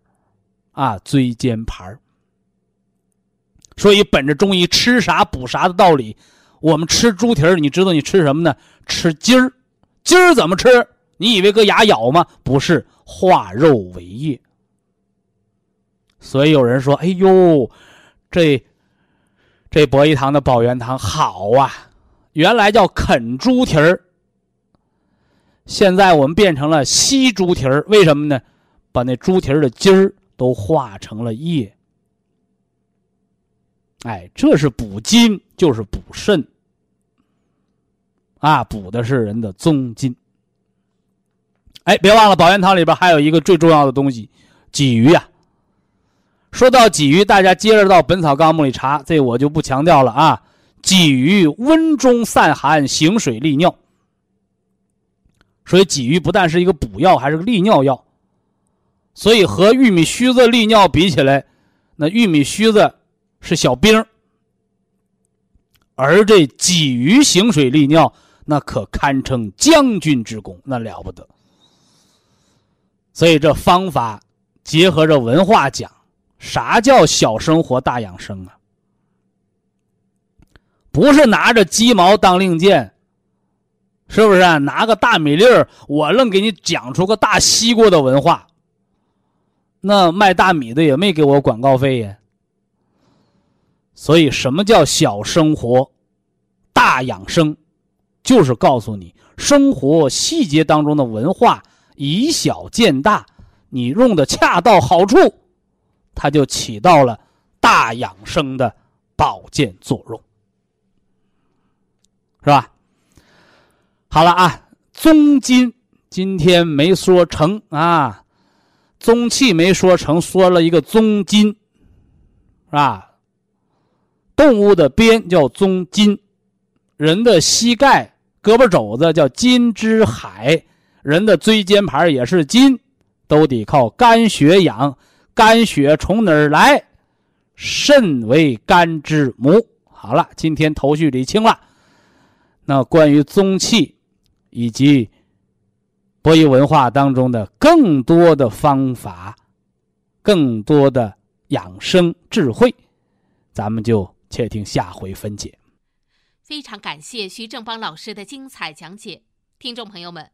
啊，椎间盘所以本着中医吃啥补啥的道理，我们吃猪蹄儿，你知道你吃什么呢？吃筋儿，筋儿怎么吃？你以为搁牙咬吗？不是，化肉为液。所以有人说：“哎呦，这这博医堂的保元堂好啊！”原来叫啃猪蹄儿，现在我们变成了吸猪蹄儿。为什么呢？把那猪蹄儿的筋儿都化成了液。哎，这是补筋，就是补肾。啊，补的是人的宗筋。哎，别忘了保元汤里边还有一个最重要的东西，鲫鱼呀。说到鲫鱼，大家接着到《本草纲目》里查，这我就不强调了啊。鲫鱼温中散寒，行水利尿。所以鲫鱼不但是一个补药，还是个利尿药。所以和玉米须子利尿比起来，那玉米须子是小兵，而这鲫鱼行水利尿，那可堪称将军之功，那了不得。所以这方法结合着文化讲，啥叫小生活大养生啊？不是拿着鸡毛当令箭，是不是？拿个大米粒儿，我愣给你讲出个大西瓜的文化。那卖大米的也没给我广告费呀。所以，什么叫小生活大养生？就是告诉你生活细节当中的文化。以小见大，你用的恰到好处，它就起到了大养生的保健作用，是吧？好了啊，宗金今天没说成啊，宗气没说成，说了一个宗金，是吧？动物的鞭叫宗金，人的膝盖、胳膊肘子叫金之海。人的椎间盘也是筋，都得靠肝血养。肝血从哪儿来？肾为肝之母。好了，今天头绪理清了。那关于宗气以及博弈文化当中的更多的方法、更多的养生智慧，咱们就且听下回分解。非常感谢徐正邦老师的精彩讲解，听众朋友们。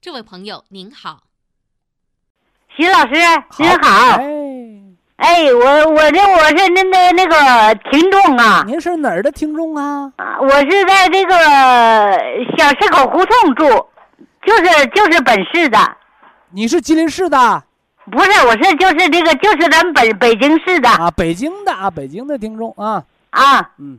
这位朋友您好，徐老师您好，哎，我我这我是您的那个听众啊，您是哪儿的听众啊？啊，我是在这个小市口胡同住，就是就是本市的。你是吉林市的？不是，我是就是这个就是咱们北北京市的啊，北京的啊，北京的听众啊。啊，嗯，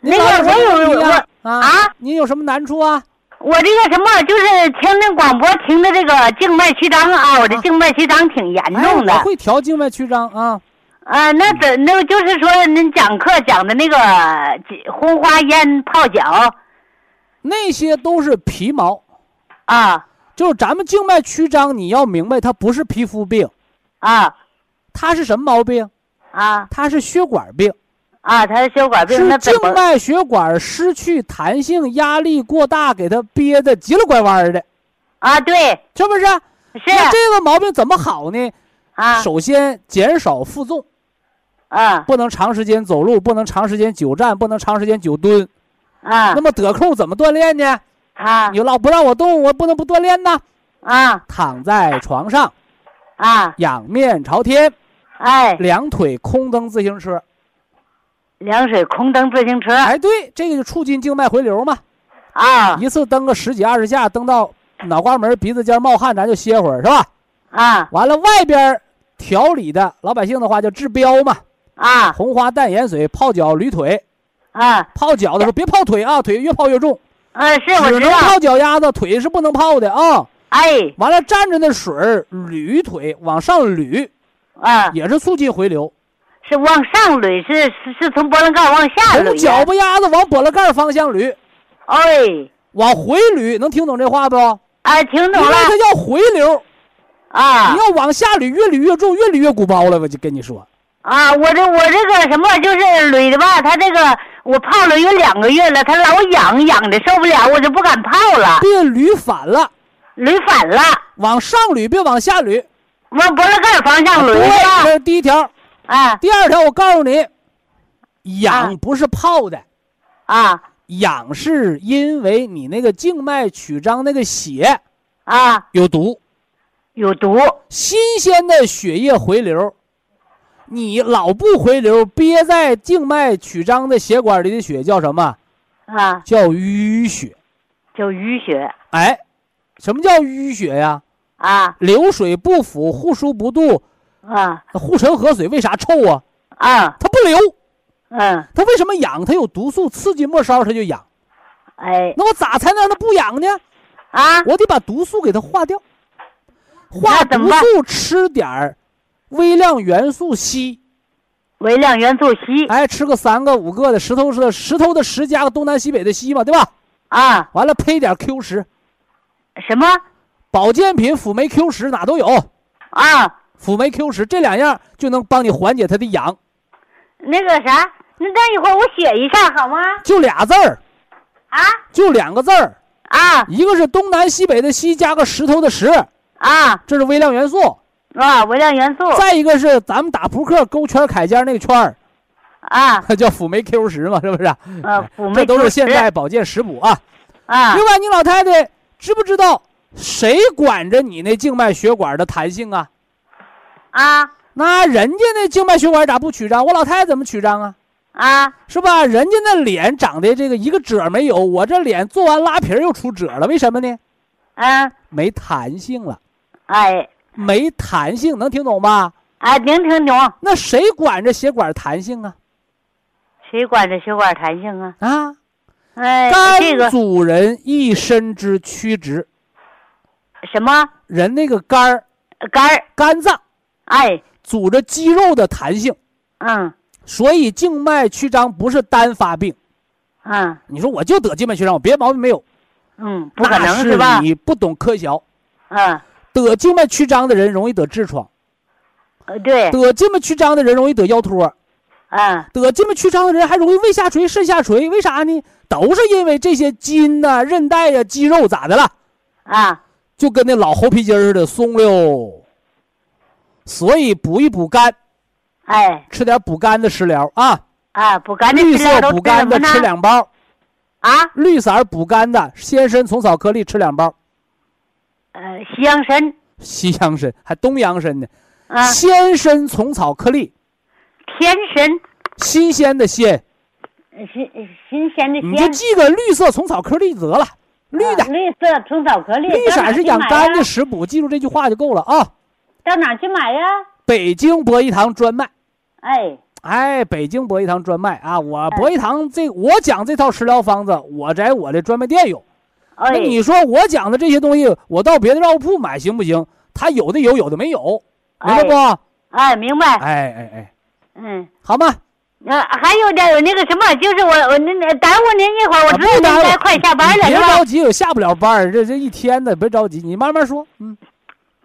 那个我有我啊，您有什么难处啊？我这个什么，就是听那广播听的这个静脉曲张啊，我的静脉曲张挺严重的。我会调静脉曲张啊。啊，那怎那就是说您讲课讲的那个红花烟泡脚，那些都是皮毛啊。就是咱们静脉曲张，你要明白，它不是皮肤病啊，它是什么毛病啊？它是血管病。啊，他的血管病，是静脉血管失去弹性，压力过大，给他憋的急了拐弯的，啊，对，是不是？是。那这个毛病怎么好呢？啊，首先减少负重，啊，不能长时间走路，不能长时间久站，不能长时间久蹲，啊。那么得空怎么锻炼呢？啊，你老不让我动，我不能不锻炼呢。啊，躺在床上，啊，仰面朝天，哎，两腿空蹬自行车。凉水空蹬自行车，哎，对，这个就促进静脉回流嘛。啊，一次蹬个十几二十下，蹬到脑瓜门、鼻子尖冒汗，咱就歇会儿，是吧？啊，完了，外边调理的老百姓的话叫治标嘛。啊，红花淡盐水泡脚捋腿。啊，泡脚的时候别泡腿啊，腿越泡越重。啊，是我只能泡脚丫子，腿是不能泡的啊。哎，完了，蘸着那水捋腿，往上捋，啊，也是促进回流。是往上捋，是是是从波棱盖往下捋。从脚不丫子往波棱盖方向捋。哎，往回捋，能听懂这话不？哎，听懂了。因为它要回流，啊，你要往下捋，越捋越重，越捋越鼓包了。我就跟你说，啊，我这我这个什么，就是捋的吧，它这个我泡了有两个月了，它老痒痒的，受不了，我就不敢泡了。别捋反了，捋反了，往上捋，别往下捋，往波棱盖方向捋。对，这是第一条。啊，第二条，我告诉你，痒不是泡的，啊，痒是因为你那个静脉曲张那个血，啊，有毒。有毒。新鲜的血液回流，你老不回流，憋在静脉曲张的血管里的血叫什么？啊，叫淤血。叫淤血。哎，什么叫淤血呀？啊，流水不腐，护疏不渡。啊，护城河水为啥臭啊？啊，它不流。嗯，它为什么痒？它有毒素，刺激末梢它就痒。哎，那我咋才能让它不痒呢？啊，我得把毒素给它化掉。化毒素吃点儿微量元素硒，微量元素硒。哎，吃个三个五个的石头是石头的石加个东南西北的西嘛，对吧？啊，完了配点 Q 十，什么？保健品辅酶 Q 十哪都有，啊，辅酶 Q 十这两样就能帮你缓解它的痒，那个啥，那等一会儿我写一下好吗？就俩字儿，啊就两个字儿，啊一个是东南西北的西加个石头的石，啊这是微量元素；啊，微量元素再一个是咱们打扑克勾圈凯尖那个圈儿，啊，叫辅酶 Q 十嘛，是不是？啊，辅酶这都是现 Q10 在保健食补啊。啊另外，你老太太知不知道谁管着你那静脉血管的弹性啊？啊那人家那静脉血管咋不曲张？我老太太怎么曲张啊？啊是吧？人家那脸长得这个一个褶没有，我这脸做完拉皮儿又出褶了，为什么呢？啊，没弹性了，哎没弹性，能听懂吧？哎，能听懂？那谁管这血管弹性啊？谁管这血管弹性啊？啊，哎，肝这个主人一身之曲直，什么人那个肝儿肝儿？肝脏哎，组织肌肉的弹性，嗯所以静脉曲张不是单发病。嗯你说我就得静脉曲张，我别的毛病没有，嗯，不可能是吧？你不懂科学。嗯，得静脉曲张的人容易得痔疮，呃，对，得静脉曲张的人容易得腰托，嗯得静脉曲张的人还容易胃下垂、肾下垂，为啥呢？都是因为这些筋呐、韧带呀、肌肉咋的了？啊就跟那老猴皮筋似的松溜。所以补一补肝，哎。吃点补肝的食疗啊，啊，补肝的绿色补肝的吃两包，啊，绿色补肝的鲜参虫草颗粒吃两包，呃，西洋参。西洋参还东洋参呢，啊，鲜参虫草颗粒，天参。新鲜的鲜，呃新新鲜的你就，记个绿色虫草颗粒得了，绿的。啊，绿色虫草颗粒，绿色是养肝的食补，记住这句话就够了啊。到哪去买呀？北京博一堂专卖，哎，哎，北京博一堂专卖啊！我哎博一堂这我讲这套食疗方子，我在我的专卖店有。哎那，你说我讲的这些东西，我到别的药铺买行不行？他有的有，有的没有，明白不？哎，明白，哎哎哎，嗯。好吗？呃，还有点有那个什么，就是我我那那耽误您一会儿，我知道您啊不耽误该快下班了？别着急，我下不了班儿这这一天的，别着急，你慢慢说。嗯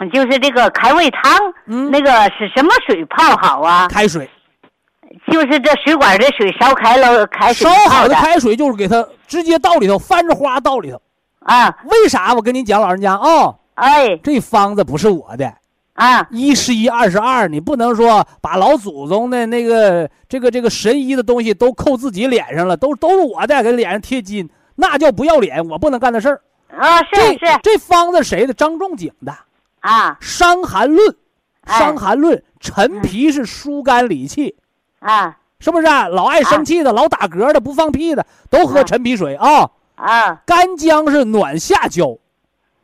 就是这个开胃汤，嗯，那个是什么水泡好啊？开水，就是这水管的水烧开了，开水烧好的开水就是给它直接倒里头，翻着花倒里头。啊，为啥？我跟你讲，老人家啊、哎这方子不是我的，啊，一是一，二是二，你不能说把老祖宗的那个这个这个神医的东西都扣自己脸上了，都都是我的，给脸上贴金，那叫不要脸，我不能干的事儿。啊是是这方子谁的？张仲景的《啊。伤寒论》，《哎。伤寒论》陈皮是疏肝理气，啊。是不是啊、老爱生气的、老打嗝的、不放屁的，都喝啊。陈皮水啊。啊。干姜是暖下焦，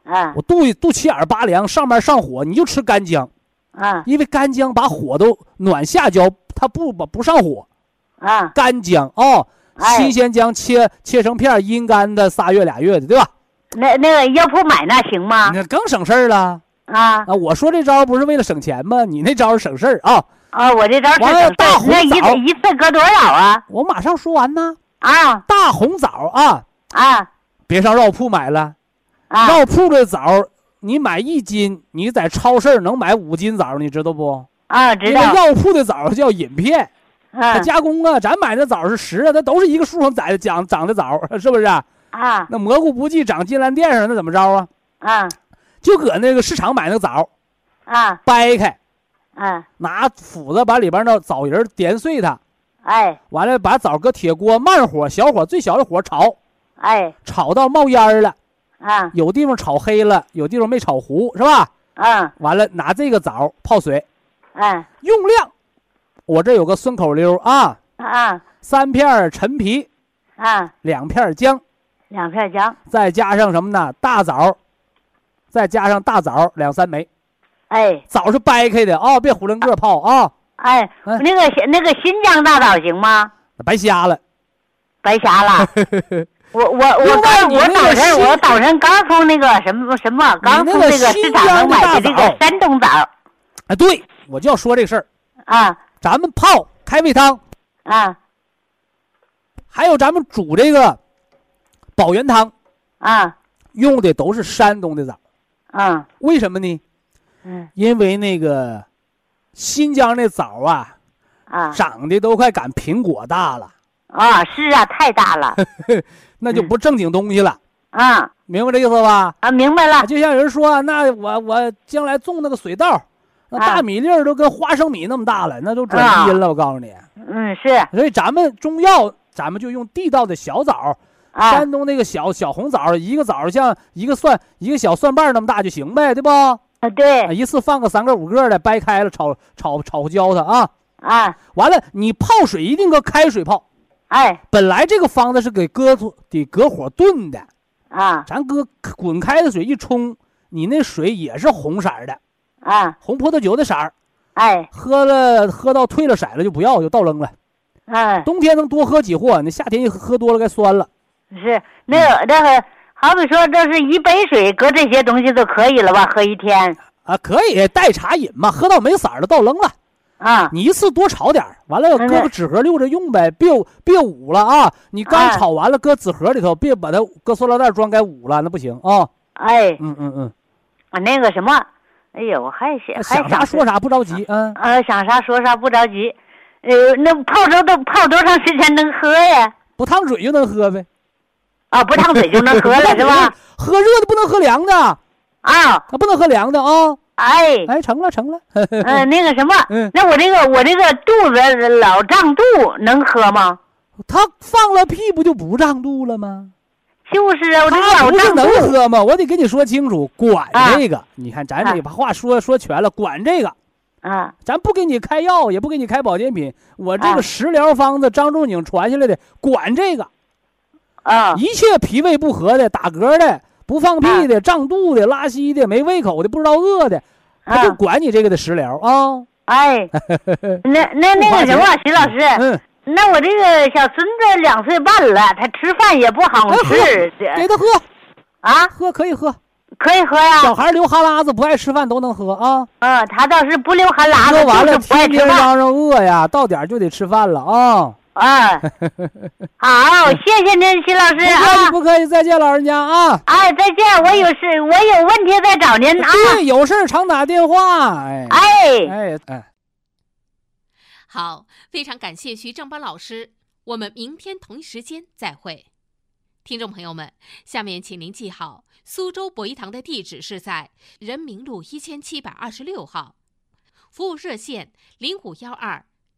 啊。我肚肚脐眼拔凉，上面上火，你就吃干姜，啊。因为干姜把火都暖下焦，它不不不上火。啊。干姜哦，哎。新鲜姜切切成片，阴干的仨月俩月的，对吧？那那个药铺买那行吗？那更省事儿了啊啊！我说这招不是为了省钱吗？你那招是省事儿啊！啊，我这招是完了省事大红那一枣一次搁多少啊？我马上说完呢。啊大红枣啊，啊别上药铺买了，啊药铺的枣你买一斤，你在超市能买五斤枣，你知道不？啊，知道药铺的枣叫饮片，它啊加工啊，咱买的枣是实啊，它都是一个树上长的长长的枣，是不是？啊那蘑菇不济长金兰店上，那怎么着啊？啊就搁那个市场买那个枣，啊。掰开，啊。拿斧子把里边的枣仁点碎它，哎。完了把枣搁铁锅慢火、小火最小的火炒，哎。炒到冒烟儿了，啊。有地方炒黑了，有地方没炒糊，是吧？嗯完了，拿这个枣泡水，哎用量，我这有个顺口溜啊，啊。三片陈皮，啊，两片姜，两片姜，再加上什么呢？大枣，再加上大枣两三枚，哎枣是掰开的啊、别囫囵个泡啊，哎，哎那个那个新疆大枣行吗？白瞎了。白瞎了。我我我我早晨我早晨刚从那个什么什么刚从那个新市场上买的这个山东枣哎，对，我就要说这事儿。啊咱们泡开胃汤，啊还有咱们煮这个保元汤，啊用的都是山东的枣。嗯为什么呢？嗯。因为那个新疆那枣啊，啊。长得都快赶苹果大了，啊是啊，太大了。那就不正经东西了。啊。明白这意思吧？啊，明白了。就像有人说，那我我将来种那个水稻，那啊。大米粒儿都跟花生米那么大了，那都转基因了。我告诉你，嗯是。所以咱们中药，咱们就用地道的小枣，啊山东那个小小红枣，一个枣像一个蒜，一个小蒜瓣那么大就行呗，对不？啊对一次放个三个五个的，掰开了炒炒炒焦它啊。啊完了，你泡水一定搁开水泡。哎本来这个方子是给搁得隔火炖的，啊咱搁滚开的水一冲，你那水也是红色的，啊红葡萄酒的色儿。哎喝了喝到褪了色了就不要，就倒扔了。哎冬天能多喝几货，你夏天一喝喝多了该酸了。是那个那个，好比说这是一杯水，搁这些东西都可以了吧？喝一天啊，可以代茶饮嘛，喝到没色儿了倒扔了。啊你一次多炒点儿，完了嗯搁个纸盒溜着用呗，别别捂了啊！你刚哎炒完了搁纸盒里头，别把它搁塑料袋装该捂了，那不行啊。哎嗯嗯嗯，啊那个什么，哎呀我还想还想啥说啥，不着急。嗯，啊想啥说啥不着急，呃那泡着都泡多长时间能喝呀？不烫嘴就能喝呗。啊不烫嘴就能喝了 是吧？？喝热的不能喝凉的，啊，啊不能喝凉的啊。哎哎，成了成了。嗯 那个什么嗯，那我这个我这个肚子老胀肚能喝吗？他放了屁不就不胀肚了吗？就是啊，我这个他不是能老胀肚喝吗？我得跟你说清楚，管啊这个。你看，咱得把话说说全了，管这个。啊咱不给你开药，也不给你开保健品，我这啊个食疗方子张仲景传下来的，管这个。啊一切脾胃不和的、打嗝的、不放屁的、胀肚的、拉稀的、没胃口的、不知道饿的，他就啊管你这个的食疗啊。哎，那那那个什么，徐老师，嗯，那我这个小孙子两岁半了，他吃饭也不好哎吃给他喝，啊，喝可以喝。可以喝呀小。孩流哈喇子不爱吃饭都能喝啊。嗯，他倒是不流哈喇子，喝完了就是不爱嚷嚷饿呀，到点儿就得吃饭了啊。啊 好，谢谢您，徐老师不客气啊。不客气，再见老人家啊。哎，再见，我有事，我有问题再找您啊。对，有事常打电话。哎哎，哎哎。好，非常感谢徐正邦老师，我们明天同一时间再会。听众朋友们，下面请您记好，苏州博一堂的地址是在人民路一千七百二十六号，服务热线零五幺二